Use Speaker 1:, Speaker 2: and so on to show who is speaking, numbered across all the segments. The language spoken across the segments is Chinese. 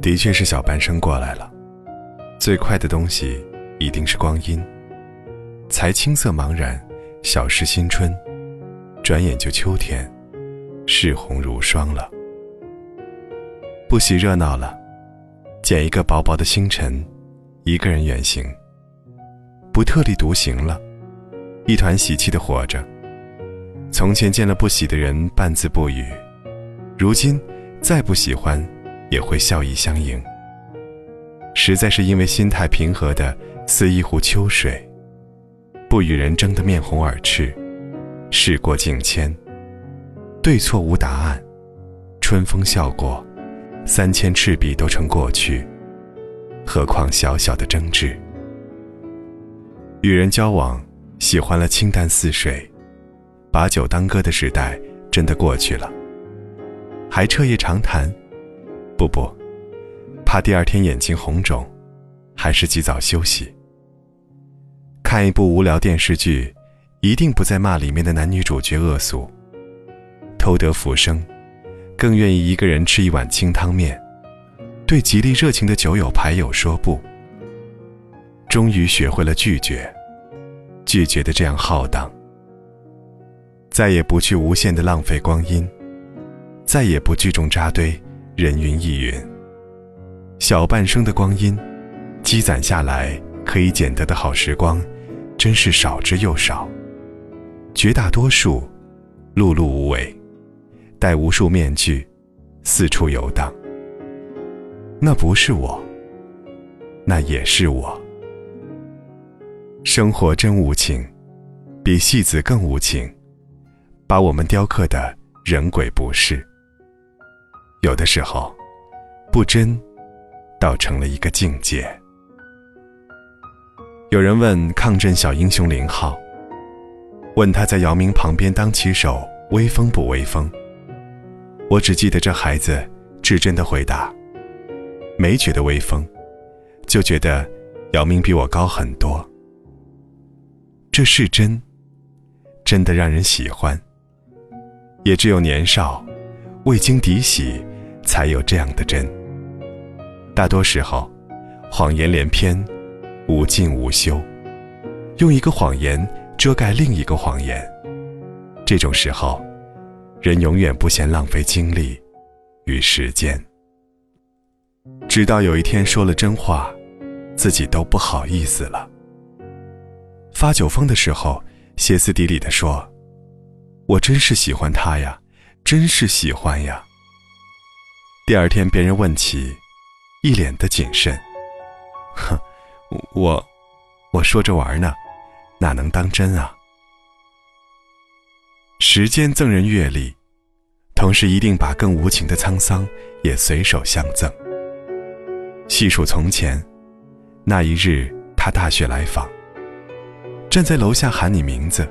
Speaker 1: 的确是小半生过来了，最快的东西一定是光阴。才青涩茫然，小事新春，转眼就秋天，柿红如霜了。不喜热闹了，捡一个薄薄的星辰，一个人远行。不特立独行了，一团喜气的活着。从前见了不喜的人半字不语，如今再不喜欢。也会笑意相迎。实在是因为心态平和的似一壶秋水，不与人争得面红耳赤，事过境迁，对错无答案，春风笑过，三千赤壁都成过去，何况小小的争执？与人交往，喜欢了清淡似水，把酒当歌的时代真的过去了，还彻夜长谈。不不，怕第二天眼睛红肿，还是及早休息。看一部无聊电视剧，一定不再骂里面的男女主角恶俗。偷得浮生，更愿意一个人吃一碗清汤面，对极力热情的酒友牌友说不。终于学会了拒绝，拒绝的这样浩荡。再也不去无限的浪费光阴，再也不聚众扎堆。人云亦云，小半生的光阴，积攒下来可以捡得的好时光，真是少之又少。绝大多数，碌碌无为，戴无数面具，四处游荡。那不是我，那也是我。生活真无情，比戏子更无情，把我们雕刻的人鬼不是。有的时候，不真，倒成了一个境界。有人问抗震小英雄林浩，问他在姚明旁边当骑手威风不威风？我只记得这孩子至真的回答：没觉得威风，就觉得姚明比我高很多。这是真，真的让人喜欢。也只有年少，未经涤洗。才有这样的真。大多时候，谎言连篇，无尽无休，用一个谎言遮盖另一个谎言。这种时候，人永远不嫌浪费精力与时间。直到有一天说了真话，自己都不好意思了。发酒疯的时候，歇斯底里的说：“我真是喜欢他呀，真是喜欢呀。”第二天，别人问起，一脸的谨慎。哼，我，我说着玩呢，哪能当真啊？时间赠人阅历，同时一定把更无情的沧桑也随手相赠。细数从前，那一日他大雪来访，站在楼下喊你名字，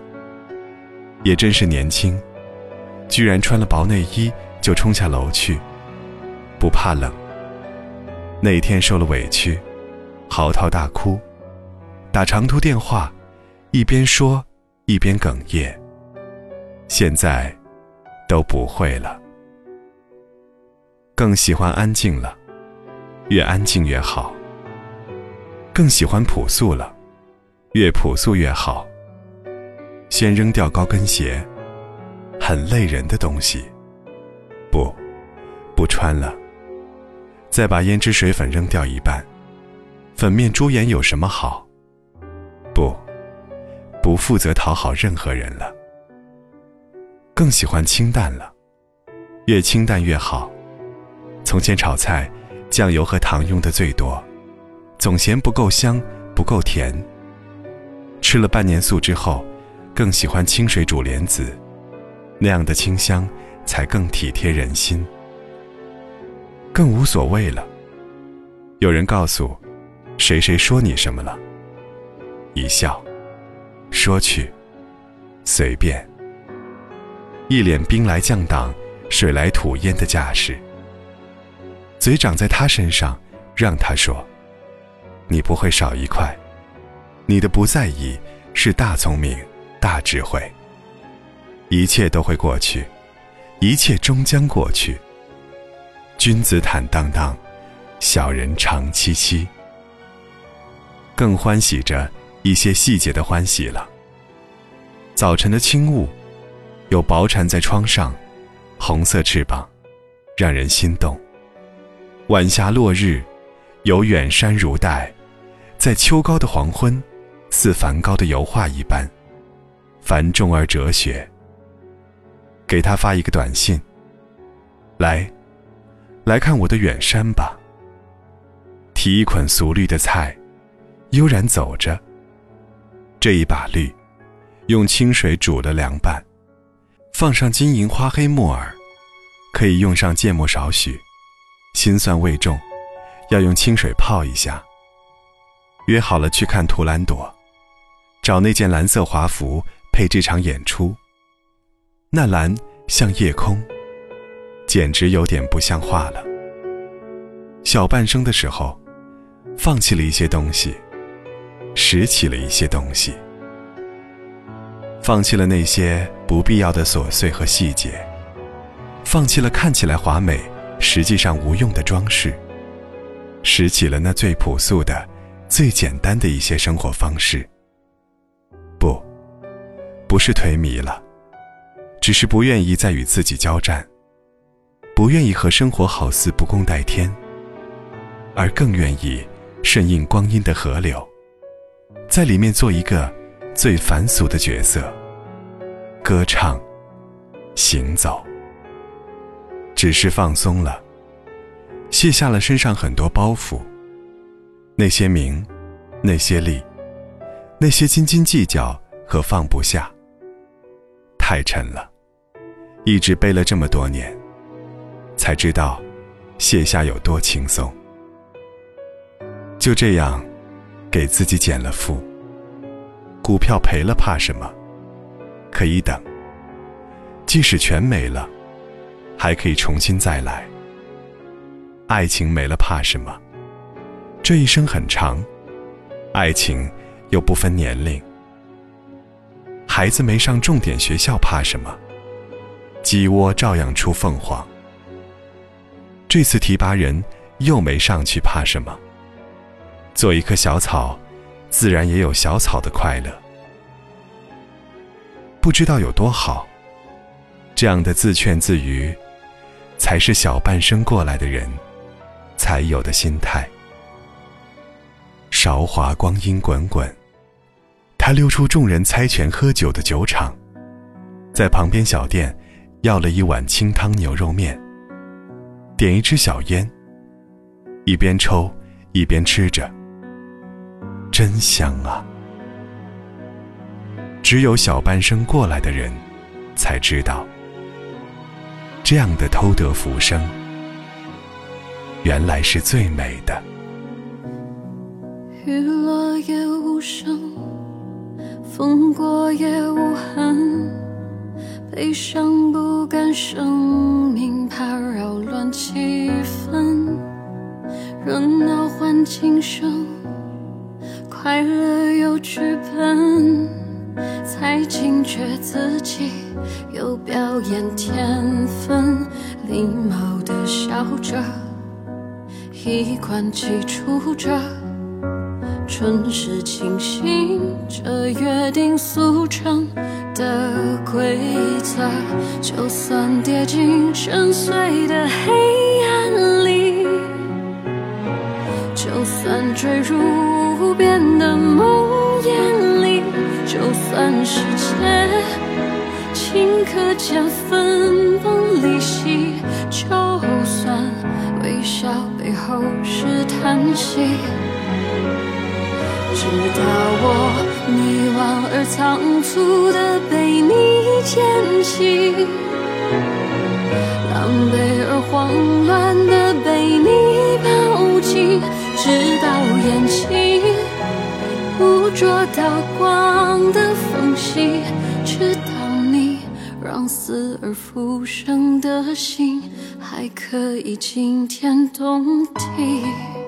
Speaker 1: 也真是年轻，居然穿了薄内衣就冲下楼去。不怕冷。那一天受了委屈，嚎啕大哭，打长途电话，一边说一边哽咽。现在都不会了，更喜欢安静了，越安静越好。更喜欢朴素了，越朴素越好。先扔掉高跟鞋，很累人的东西，不，不穿了。再把胭脂水粉扔掉一半，粉面珠眼有什么好？不，不负责讨好任何人了。更喜欢清淡了，越清淡越好。从前炒菜，酱油和糖用的最多，总嫌不够香，不够甜。吃了半年素之后，更喜欢清水煮莲子，那样的清香才更体贴人心。更无所谓了。有人告诉，谁谁说你什么了？一笑，说去，随便。一脸兵来将挡，水来土掩的架势。嘴长在他身上，让他说，你不会少一块。你的不在意是大聪明、大智慧。一切都会过去，一切终将过去。君子坦荡荡，小人长戚戚。更欢喜着一些细节的欢喜了。早晨的轻雾，有薄蝉在窗上，红色翅膀，让人心动。晚霞落日，有远山如黛，在秋高的黄昏，似梵高的油画一般，繁重而哲学。给他发一个短信，来。来看我的远山吧。提一捆俗绿的菜，悠然走着。这一把绿，用清水煮了凉拌，放上金银花黑木耳，可以用上芥末少许，辛酸味重，要用清水泡一下。约好了去看图兰朵，找那件蓝色华服配这场演出。那蓝像夜空。简直有点不像话了。小半生的时候，放弃了一些东西，拾起了一些东西，放弃了那些不必要的琐碎和细节，放弃了看起来华美，实际上无用的装饰，拾起了那最朴素的、最简单的一些生活方式。不，是颓靡了，只是不愿意再与自己交战。不愿意和生活好似不共戴天，而更愿意顺应光阴的河流，在里面做一个最凡俗的角色，歌唱、行走，只是放松了，卸下了身上很多包袱，那些名，那些利，那些斤斤计较和放不下，太沉了，一直背了这么多年。才知道，卸下有多轻松。就这样，给自己减了负。股票赔了怕什么？可以等。即使全没了，还可以重新再来。爱情没了怕什么？这一生很长，爱情又不分年龄。孩子没上重点学校怕什么？鸡窝照样出凤凰。这次提拔人又没上去，怕什么？做一棵小草，自然也有小草的快乐。不知道有多好。这样的自劝自娱，才是小半生过来的人才有的心态。韶华光阴滚滚，他溜出众人猜拳喝酒的酒场，在旁边小店要了一碗清汤牛肉面。点一支小烟，一边抽一边吃着，真香啊！只有小半生过来的人，才知道，这样的偷得浮生，原来是最美的。
Speaker 2: 雨落也无声，风过也无痕，悲伤不敢生命怕扰乱气氛，热闹换轻声，快乐有剧本，才惊觉自己有表演天分，礼貌的笑着，衣冠齐出着。春时清醒着约定俗成的规则，就算跌进深邃的黑暗里，就算坠入无边的梦魇里，就算世界顷刻间分崩离析，就算微笑背后是叹息。直到我迷惘而仓促的被你捡起，狼狈而慌乱的被你抱紧，直到眼睛捕捉到光的缝隙，直到你让死而复生的心还可以惊天动地。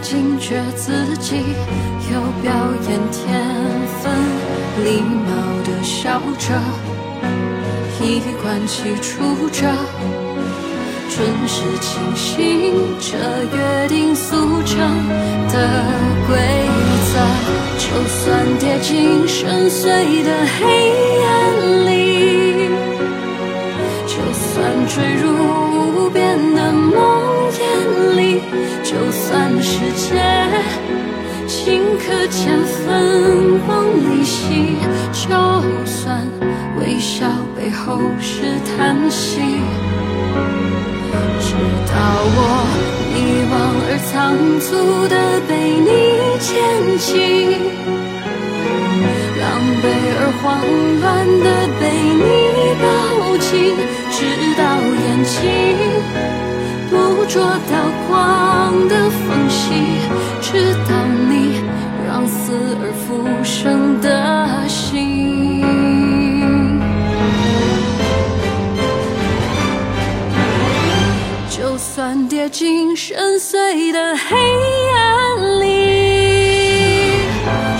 Speaker 2: 惊觉自己有表演天分，礼貌的笑着，衣冠齐出着。准时清醒着约定俗成的规则，就算跌进深邃的黑暗里，就算坠入就算世界顷刻间分崩离析，就算微笑背后是叹息。直到我迷惘而仓促地被你牵起，狼狈而慌乱地被你抱紧，直到眼睛捕捉到光的缝隙，直到你让死而复生的心。就算跌进深邃的黑暗里，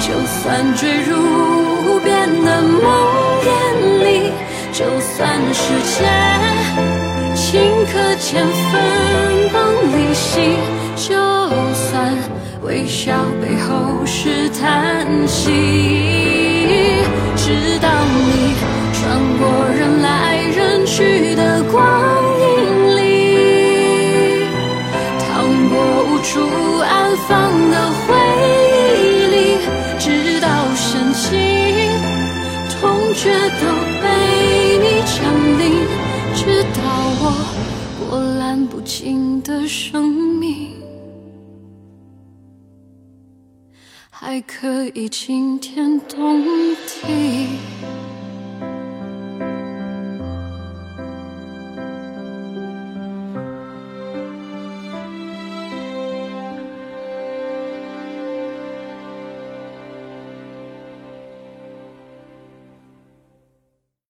Speaker 2: 就算坠入无边的梦魇里，就算世界刻间分崩离析，就算微笑背后是叹息，直到你穿过人来人去的光影里，趟过无。处安放我波澜不惊的生命还可以惊天动地。